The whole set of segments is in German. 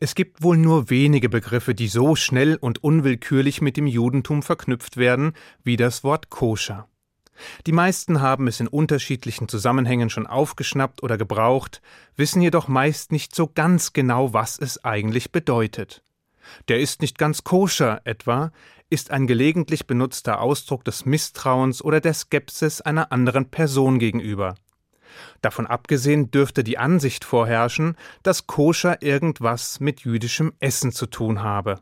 Es gibt wohl nur wenige Begriffe, die so schnell und unwillkürlich mit dem Judentum verknüpft werden, wie das Wort koscher. Die meisten haben es in unterschiedlichen Zusammenhängen schon aufgeschnappt oder gebraucht, wissen jedoch meist nicht so ganz genau, was es eigentlich bedeutet. Der ist nicht ganz koscher etwa, ist ein gelegentlich benutzter Ausdruck des Misstrauens oder der Skepsis einer anderen Person gegenüber. Davon abgesehen dürfte die Ansicht vorherrschen, dass Koscher irgendwas mit jüdischem Essen zu tun habe,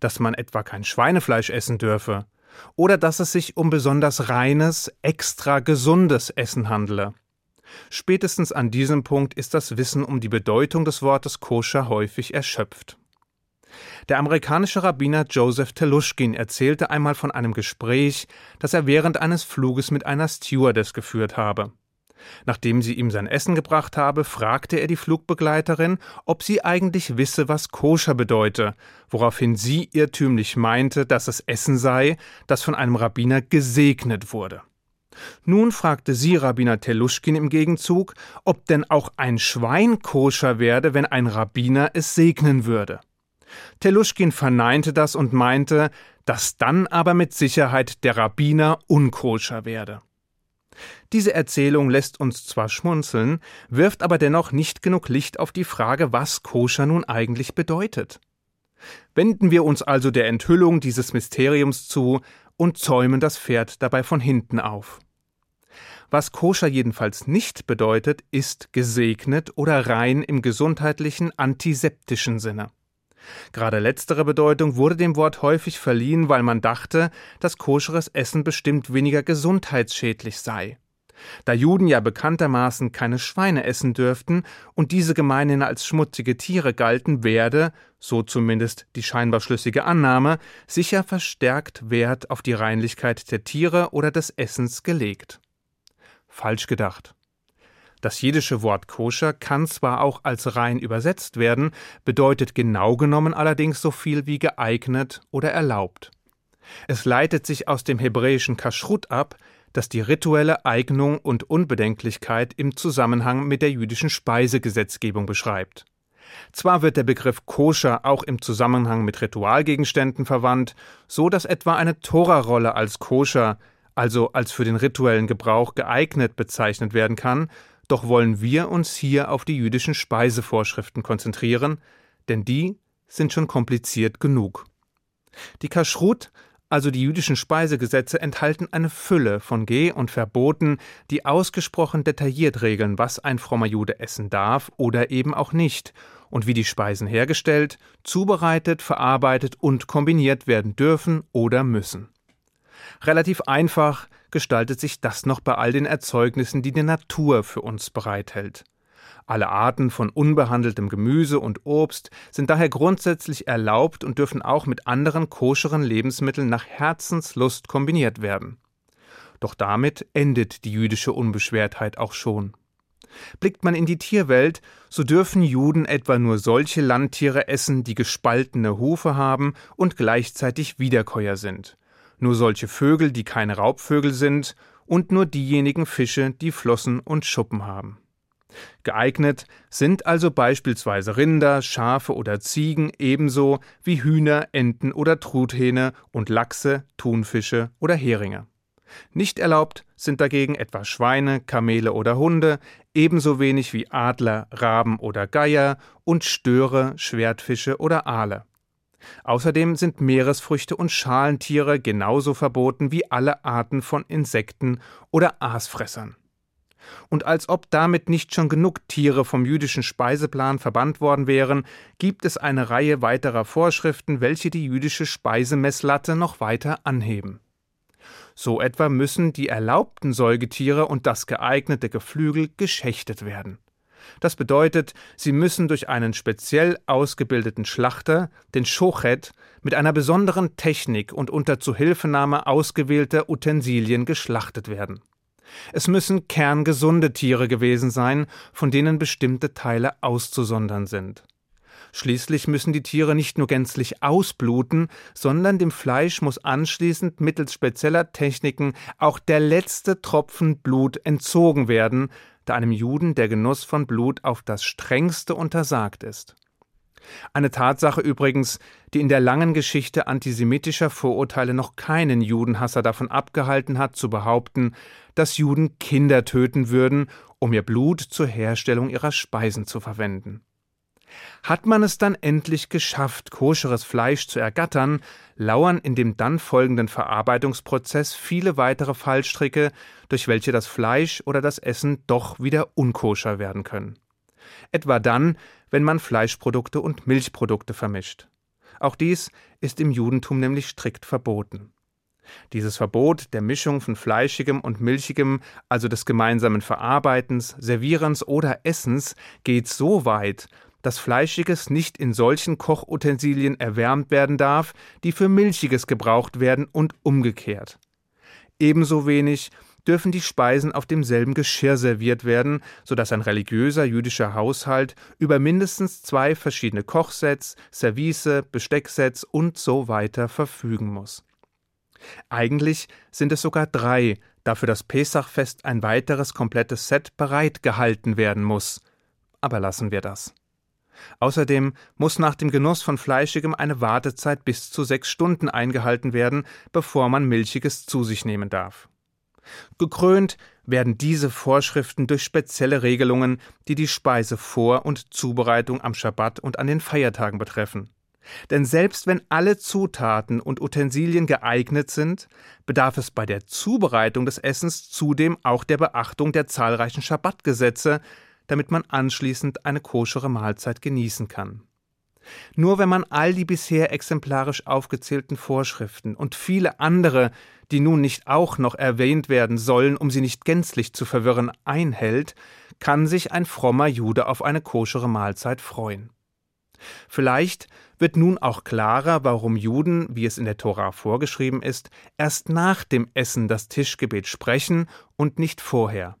dass man etwa kein Schweinefleisch essen dürfe, oder dass es sich um besonders reines, extra gesundes Essen handle. Spätestens an diesem Punkt ist das Wissen um die Bedeutung des Wortes Koscher häufig erschöpft. Der amerikanische Rabbiner Joseph Telushkin erzählte einmal von einem Gespräch, das er während eines Fluges mit einer Stewardess geführt habe. Nachdem sie ihm sein Essen gebracht habe, fragte er die Flugbegleiterin, ob sie eigentlich wisse, was koscher bedeute, woraufhin sie irrtümlich meinte, dass es Essen sei, das von einem Rabbiner gesegnet wurde. Nun fragte sie Rabbiner Teluschkin im Gegenzug, ob denn auch ein Schwein koscher werde, wenn ein Rabbiner es segnen würde. Teluschkin verneinte das und meinte, dass dann aber mit Sicherheit der Rabbiner unkoscher werde. Diese Erzählung lässt uns zwar schmunzeln, wirft aber dennoch nicht genug Licht auf die Frage, was Koscher nun eigentlich bedeutet. Wenden wir uns also der Enthüllung dieses Mysteriums zu und zäumen das Pferd dabei von hinten auf. Was Koscher jedenfalls nicht bedeutet, ist gesegnet oder rein im gesundheitlichen antiseptischen Sinne. Gerade letztere Bedeutung wurde dem Wort häufig verliehen, weil man dachte, dass koscheres Essen bestimmt weniger gesundheitsschädlich sei. Da Juden ja bekanntermaßen keine Schweine essen dürften und diese gemeinhin als schmutzige Tiere galten, werde, so zumindest die scheinbar schlüssige Annahme, sicher verstärkt Wert auf die Reinlichkeit der Tiere oder des Essens gelegt. Falsch gedacht. Das jiddische Wort koscher kann zwar auch als rein übersetzt werden, bedeutet genau genommen allerdings so viel wie geeignet oder erlaubt. Es leitet sich aus dem hebräischen Kashrut ab, das die rituelle Eignung und Unbedenklichkeit im Zusammenhang mit der jüdischen Speisegesetzgebung beschreibt. Zwar wird der Begriff koscher auch im Zusammenhang mit Ritualgegenständen verwandt, so dass etwa eine Torarolle als koscher, also als für den rituellen Gebrauch geeignet bezeichnet werden kann, doch wollen wir uns hier auf die jüdischen Speisevorschriften konzentrieren, denn die sind schon kompliziert genug. Die Kashrut, also die jüdischen Speisegesetze, enthalten eine Fülle von Geh- und Verboten, die ausgesprochen detailliert regeln, was ein frommer Jude essen darf oder eben auch nicht und wie die Speisen hergestellt, zubereitet, verarbeitet und kombiniert werden dürfen oder müssen. Relativ einfach gestaltet sich das noch bei all den Erzeugnissen, die die Natur für uns bereithält. Alle Arten von unbehandeltem Gemüse und Obst sind daher grundsätzlich erlaubt und dürfen auch mit anderen koscheren Lebensmitteln nach Herzenslust kombiniert werden. Doch damit endet die jüdische Unbeschwertheit auch schon. Blickt man in die Tierwelt, so dürfen Juden etwa nur solche Landtiere essen, die gespaltene Hufe haben und gleichzeitig Wiederkäuer sind nur solche Vögel, die keine Raubvögel sind, und nur diejenigen Fische, die Flossen und Schuppen haben. Geeignet sind also beispielsweise Rinder, Schafe oder Ziegen ebenso wie Hühner, Enten oder Truthähne und Lachse, Thunfische oder Heringe. Nicht erlaubt sind dagegen etwa Schweine, Kamele oder Hunde, ebenso wenig wie Adler, Raben oder Geier und Störe, Schwertfische oder Aale. Außerdem sind Meeresfrüchte und Schalentiere genauso verboten wie alle Arten von Insekten oder Aasfressern. Und als ob damit nicht schon genug Tiere vom jüdischen Speiseplan verbannt worden wären, gibt es eine Reihe weiterer Vorschriften, welche die jüdische Speisemesslatte noch weiter anheben. So etwa müssen die erlaubten Säugetiere und das geeignete Geflügel geschächtet werden. Das bedeutet, sie müssen durch einen speziell ausgebildeten Schlachter, den Schochet, mit einer besonderen Technik und unter Zuhilfenahme ausgewählter Utensilien geschlachtet werden. Es müssen kerngesunde Tiere gewesen sein, von denen bestimmte Teile auszusondern sind. Schließlich müssen die Tiere nicht nur gänzlich ausbluten, sondern dem Fleisch muss anschließend mittels spezieller Techniken auch der letzte Tropfen Blut entzogen werden, da einem Juden der Genuss von Blut auf das strengste untersagt ist. Eine Tatsache übrigens, die in der langen Geschichte antisemitischer Vorurteile noch keinen Judenhasser davon abgehalten hat, zu behaupten, dass Juden Kinder töten würden, um ihr Blut zur Herstellung ihrer Speisen zu verwenden. Hat man es dann endlich geschafft, koscheres Fleisch zu ergattern, lauern in dem dann folgenden Verarbeitungsprozess viele weitere Fallstricke, durch welche das Fleisch oder das Essen doch wieder unkoscher werden können. Etwa dann, wenn man Fleischprodukte und Milchprodukte vermischt. Auch dies ist im Judentum nämlich strikt verboten. Dieses Verbot der Mischung von Fleischigem und Milchigem, also des gemeinsamen Verarbeitens, Servierens oder Essens, geht so weit, dass Fleischiges nicht in solchen Kochutensilien erwärmt werden darf, die für Milchiges gebraucht werden und umgekehrt. Ebenso wenig dürfen die Speisen auf demselben Geschirr serviert werden, so dass ein religiöser jüdischer Haushalt über mindestens zwei verschiedene Kochsets, Service, Bestecksets und so weiter verfügen muss. Eigentlich sind es sogar drei, da für das Pesachfest ein weiteres komplettes Set bereit gehalten werden muss. Aber lassen wir das. Außerdem muss nach dem Genuss von Fleischigem eine Wartezeit bis zu sechs Stunden eingehalten werden, bevor man Milchiges zu sich nehmen darf. Gekrönt werden diese Vorschriften durch spezielle Regelungen, die die Speisevor- und Zubereitung am Schabbat und an den Feiertagen betreffen. Denn selbst wenn alle Zutaten und Utensilien geeignet sind, bedarf es bei der Zubereitung des Essens zudem auch der Beachtung der zahlreichen Schabbatgesetze, damit man anschließend eine koschere Mahlzeit genießen kann. Nur wenn man all die bisher exemplarisch aufgezählten Vorschriften und viele andere, die nun nicht auch noch erwähnt werden sollen, um sie nicht gänzlich zu verwirren, einhält, kann sich ein frommer Jude auf eine koschere Mahlzeit freuen. Vielleicht wird nun auch klarer, warum Juden, wie es in der Tora vorgeschrieben ist, erst nach dem Essen das Tischgebet sprechen und nicht vorher.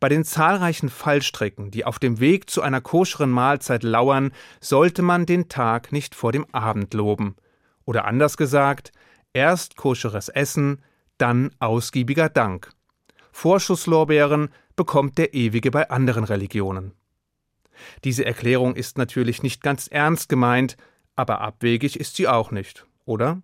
Bei den zahlreichen Fallstricken, die auf dem Weg zu einer koscheren Mahlzeit lauern, sollte man den Tag nicht vor dem Abend loben. Oder anders gesagt, erst koscheres Essen, dann ausgiebiger Dank. Vorschusslorbeeren bekommt der Ewige bei anderen Religionen. Diese Erklärung ist natürlich nicht ganz ernst gemeint, aber abwegig ist sie auch nicht, oder?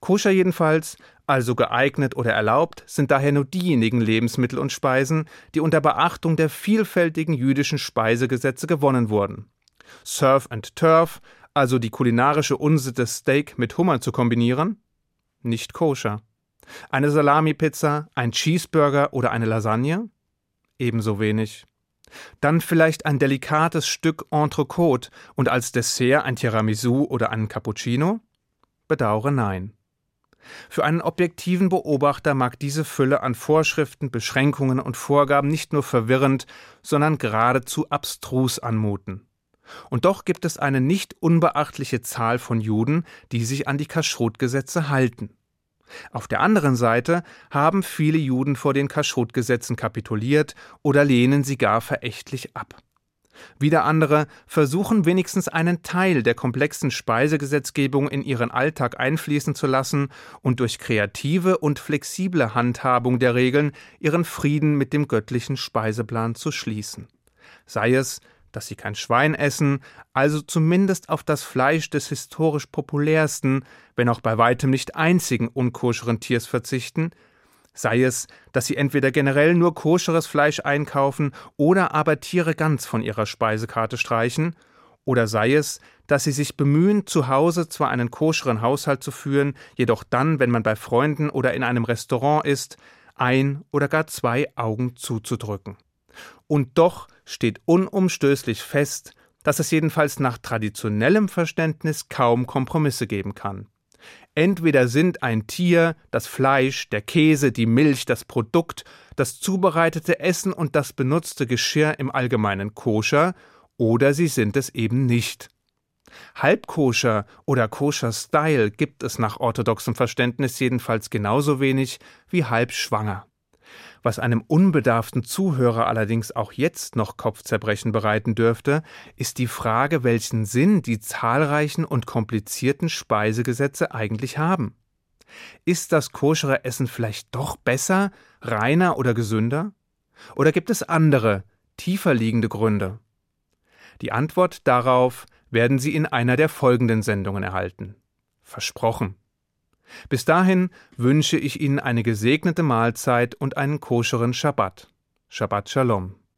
Koscher jedenfalls, also geeignet oder erlaubt, sind daher nur diejenigen Lebensmittel und Speisen, die unter Beachtung der vielfältigen jüdischen Speisegesetze gewonnen wurden. Surf and Turf, also die kulinarische Unsitte Steak mit Hummer zu kombinieren? Nicht koscher. Eine Salami-Pizza, ein Cheeseburger oder eine Lasagne? Ebenso wenig. Dann vielleicht ein delikates Stück Entrecote und als Dessert ein Tiramisu oder einen Cappuccino? Bedauere nein. Für einen objektiven Beobachter mag diese Fülle an Vorschriften, Beschränkungen und Vorgaben nicht nur verwirrend, sondern geradezu abstrus anmuten. Und doch gibt es eine nicht unbeachtliche Zahl von Juden, die sich an die Kaschrutgesetze halten. Auf der anderen Seite haben viele Juden vor den Kaschrutgesetzen kapituliert oder lehnen sie gar verächtlich ab. Wieder andere versuchen wenigstens einen Teil der komplexen Speisegesetzgebung in ihren Alltag einfließen zu lassen und durch kreative und flexible Handhabung der Regeln ihren Frieden mit dem göttlichen Speiseplan zu schließen. Sei es, dass sie kein Schwein essen, also zumindest auf das Fleisch des historisch populärsten, wenn auch bei weitem nicht einzigen unkoscheren Tiers verzichten, sei es, dass sie entweder generell nur koscheres Fleisch einkaufen oder aber Tiere ganz von ihrer Speisekarte streichen, oder sei es, dass sie sich bemühen, zu Hause zwar einen koscheren Haushalt zu führen, jedoch dann, wenn man bei Freunden oder in einem Restaurant ist, ein oder gar zwei Augen zuzudrücken. Und doch steht unumstößlich fest, dass es jedenfalls nach traditionellem Verständnis kaum Kompromisse geben kann. Entweder sind ein Tier, das Fleisch, der Käse, die Milch, das Produkt, das zubereitete Essen und das benutzte Geschirr im Allgemeinen koscher, oder sie sind es eben nicht. Halbkoscher oder koscher Style gibt es nach orthodoxem Verständnis jedenfalls genauso wenig wie halbschwanger. Was einem unbedarften Zuhörer allerdings auch jetzt noch Kopfzerbrechen bereiten dürfte, ist die Frage, welchen Sinn die zahlreichen und komplizierten Speisegesetze eigentlich haben. Ist das koschere Essen vielleicht doch besser, reiner oder gesünder? Oder gibt es andere, tiefer liegende Gründe? Die Antwort darauf werden Sie in einer der folgenden Sendungen erhalten. Versprochen. Bis dahin wünsche ich Ihnen eine gesegnete Mahlzeit und einen koscheren Schabbat. Shabbat Shalom.